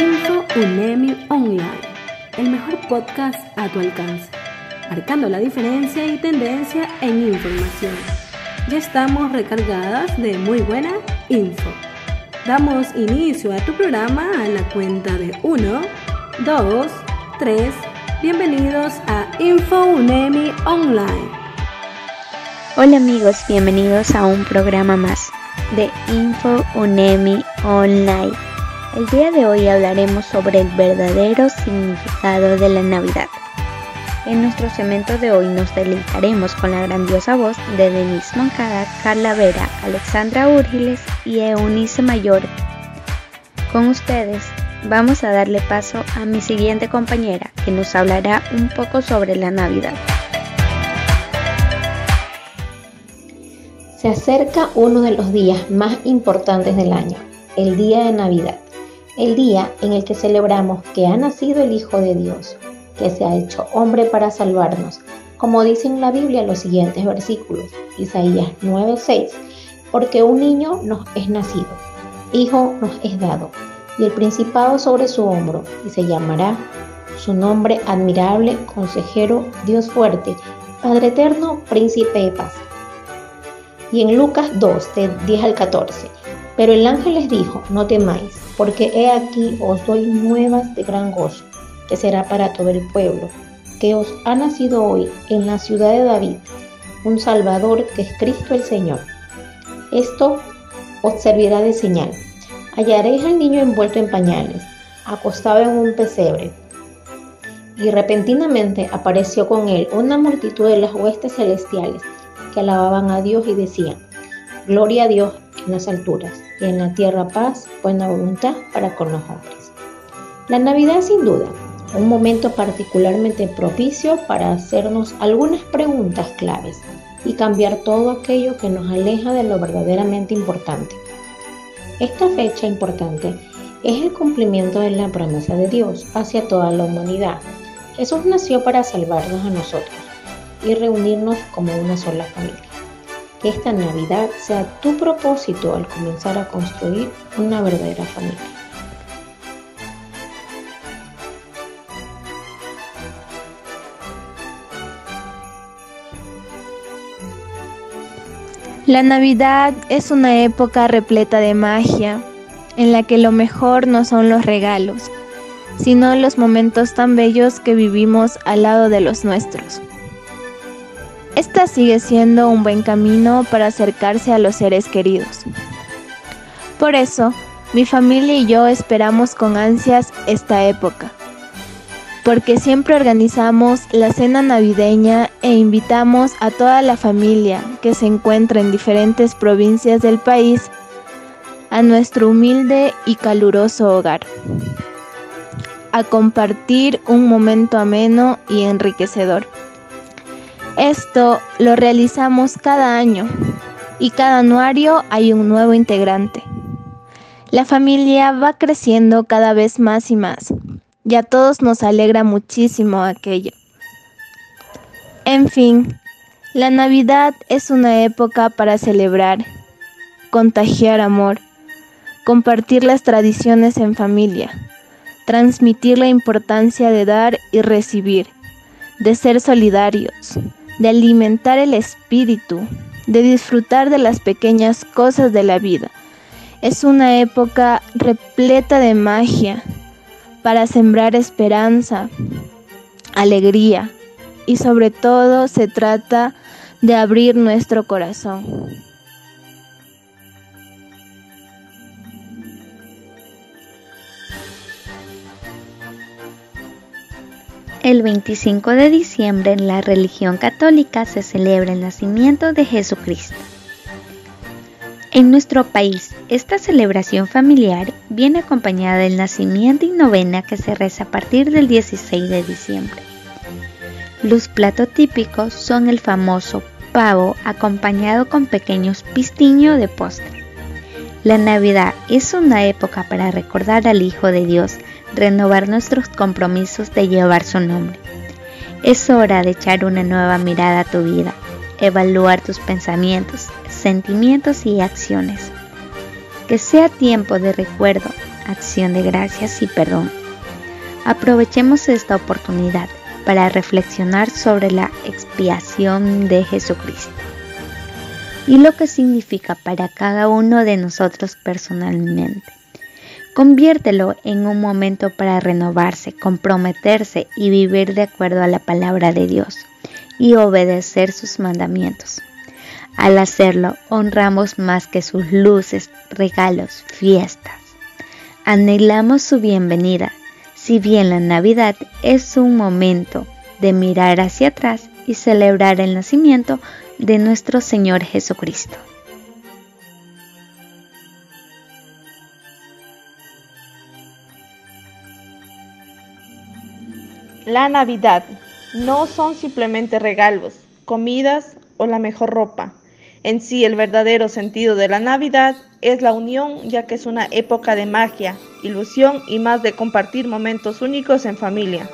Info UNEMI Online, el mejor podcast a tu alcance, marcando la diferencia y tendencia en información. Ya estamos recargadas de muy buena info. Damos inicio a tu programa a la cuenta de 1, 2, 3. Bienvenidos a Info UNEMI Online. Hola amigos, bienvenidos a un programa más de Info UNEMI Online. El día de hoy hablaremos sobre el verdadero significado de la Navidad. En nuestro cemento de hoy nos deleitaremos con la grandiosa voz de Denise Moncada, Carla Vera, Alexandra Úrgiles y Eunice Mayor. Con ustedes vamos a darle paso a mi siguiente compañera que nos hablará un poco sobre la Navidad. Se acerca uno de los días más importantes del año, el día de Navidad, el día en el que celebramos que ha nacido el Hijo de Dios, que se ha hecho hombre para salvarnos, como dice en la Biblia los siguientes versículos, Isaías 9:6, porque un niño nos es nacido, hijo nos es dado, y el principado sobre su hombro, y se llamará su nombre admirable, consejero, Dios fuerte, Padre eterno, príncipe de paz y en Lucas 2, de 10 al 14. Pero el ángel les dijo, no temáis, porque he aquí os doy nuevas de gran gozo, que será para todo el pueblo, que os ha nacido hoy en la ciudad de David un Salvador que es Cristo el Señor. Esto os servirá de señal. Hallaréis al niño envuelto en pañales, acostado en un pesebre. Y repentinamente apareció con él una multitud de las huestes celestiales que alababan a Dios y decían, Gloria a Dios en las alturas y en la tierra paz, buena voluntad para con los hombres. La Navidad sin duda, un momento particularmente propicio para hacernos algunas preguntas claves y cambiar todo aquello que nos aleja de lo verdaderamente importante. Esta fecha importante es el cumplimiento de la promesa de Dios hacia toda la humanidad. Jesús nació para salvarnos a nosotros y reunirnos como una sola familia. Que esta Navidad sea tu propósito al comenzar a construir una verdadera familia. La Navidad es una época repleta de magia, en la que lo mejor no son los regalos, sino los momentos tan bellos que vivimos al lado de los nuestros. Esta sigue siendo un buen camino para acercarse a los seres queridos. Por eso, mi familia y yo esperamos con ansias esta época, porque siempre organizamos la cena navideña e invitamos a toda la familia que se encuentra en diferentes provincias del país a nuestro humilde y caluroso hogar, a compartir un momento ameno y enriquecedor. Esto lo realizamos cada año y cada anuario hay un nuevo integrante. La familia va creciendo cada vez más y más y a todos nos alegra muchísimo aquello. En fin, la Navidad es una época para celebrar, contagiar amor, compartir las tradiciones en familia, transmitir la importancia de dar y recibir, de ser solidarios, de alimentar el espíritu, de disfrutar de las pequeñas cosas de la vida. Es una época repleta de magia para sembrar esperanza, alegría y sobre todo se trata de abrir nuestro corazón. El 25 de diciembre en la religión católica se celebra el nacimiento de Jesucristo. En nuestro país, esta celebración familiar viene acompañada del nacimiento y novena que se reza a partir del 16 de diciembre. Los platos típicos son el famoso pavo acompañado con pequeños pistiños de postre. La Navidad es una época para recordar al Hijo de Dios, renovar nuestros compromisos de llevar su nombre. Es hora de echar una nueva mirada a tu vida, evaluar tus pensamientos, sentimientos y acciones. Que sea tiempo de recuerdo acción de gracias y perdón. Aprovechemos esta oportunidad para reflexionar sobre la expiación de Jesucristo y lo que significa para cada uno de nosotros personalmente. Conviértelo en un momento para renovarse, comprometerse y vivir de acuerdo a la palabra de Dios y obedecer sus mandamientos. Al hacerlo, honramos más que sus luces, regalos, fiestas. Anhelamos su bienvenida, si bien la Navidad es un momento de mirar hacia atrás y celebrar el nacimiento de nuestro Señor Jesucristo. La Navidad no son simplemente regalos, comidas o la mejor ropa. En sí, el verdadero sentido de la Navidad es la unión, ya que es una época de magia, ilusión y más de compartir momentos únicos en familia.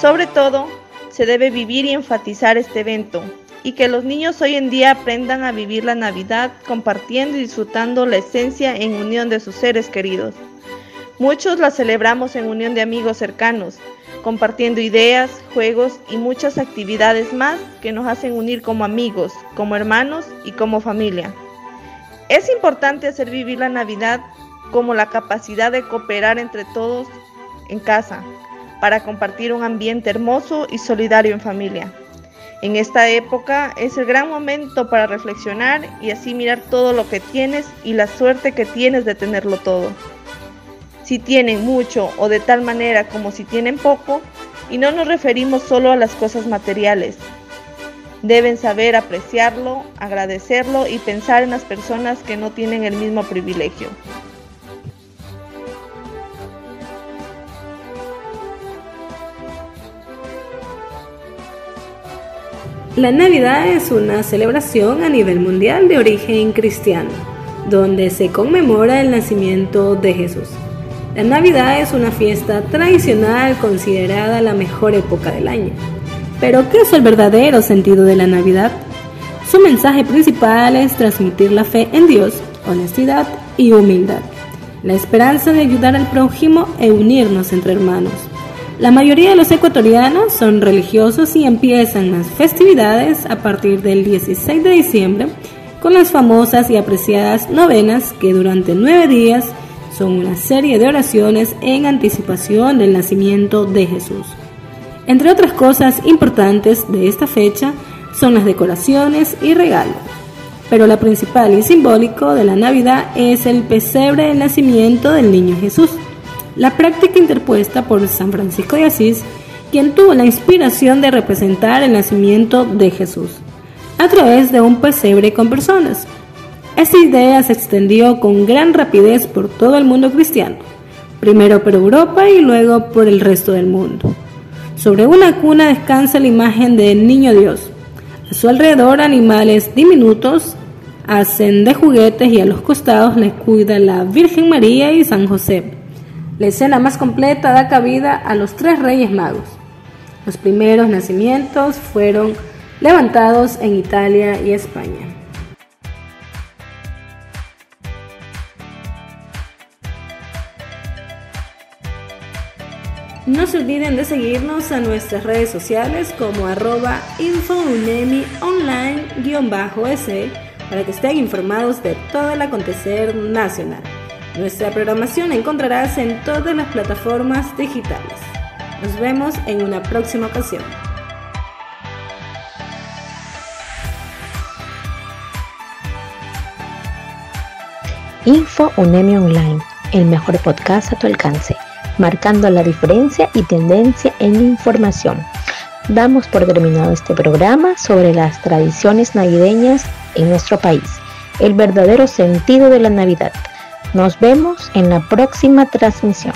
Sobre todo, se debe vivir y enfatizar este evento, y que los niños hoy en día aprendan a vivir la Navidad compartiendo y disfrutando la esencia en unión de sus seres queridos. Muchos la celebramos en unión de amigos cercanos, compartiendo ideas, juegos y muchas actividades más que nos hacen unir como amigos, como hermanos y como familia. Es importante hacer vivir la Navidad como la capacidad de cooperar entre todos en casa, para compartir un ambiente hermoso y solidario en familia. En esta época es el gran momento para reflexionar y así mirar todo lo que tienes y la suerte que tienes de tenerlo todo. Si tienen mucho o de tal manera como si tienen poco, y no nos referimos solo a las cosas materiales. Deben saber apreciarlo, agradecerlo y pensar en las personas que no tienen el mismo privilegio. La Navidad es una celebración a nivel mundial de origen cristiano, donde se conmemora el nacimiento de Jesús. La Navidad es una fiesta tradicional considerada la mejor época del año. Pero, ¿qué es el verdadero sentido de la Navidad? Su mensaje principal es transmitir la fe en Dios, honestidad y humildad, la esperanza de ayudar al prójimo e unirnos entre hermanos. La mayoría de los ecuatorianos son religiosos y empiezan las festividades a partir del 16 de diciembre con las famosas y apreciadas novenas que durante nueve días son una serie de oraciones en anticipación del nacimiento de Jesús. Entre otras cosas importantes de esta fecha son las decoraciones y regalos, pero la principal y simbólico de la Navidad es el pesebre del nacimiento del niño Jesús la práctica interpuesta por San Francisco de Asís, quien tuvo la inspiración de representar el nacimiento de Jesús a través de un pesebre con personas. Esta idea se extendió con gran rapidez por todo el mundo cristiano, primero por Europa y luego por el resto del mundo. Sobre una cuna descansa la imagen del niño Dios. A su alrededor animales diminutos hacen de juguetes y a los costados les cuida la Virgen María y San José. La escena más completa da cabida a los tres reyes magos. Los primeros nacimientos fueron levantados en Italia y España. No se olviden de seguirnos a nuestras redes sociales como arroba infounemi online-s para que estén informados de todo el acontecer nacional. Nuestra programación encontrarás en todas las plataformas digitales. Nos vemos en una próxima ocasión. Info UNEMI Online, el mejor podcast a tu alcance, marcando la diferencia y tendencia en información. Damos por terminado este programa sobre las tradiciones navideñas en nuestro país, el verdadero sentido de la Navidad. Nos vemos en la próxima transmisión.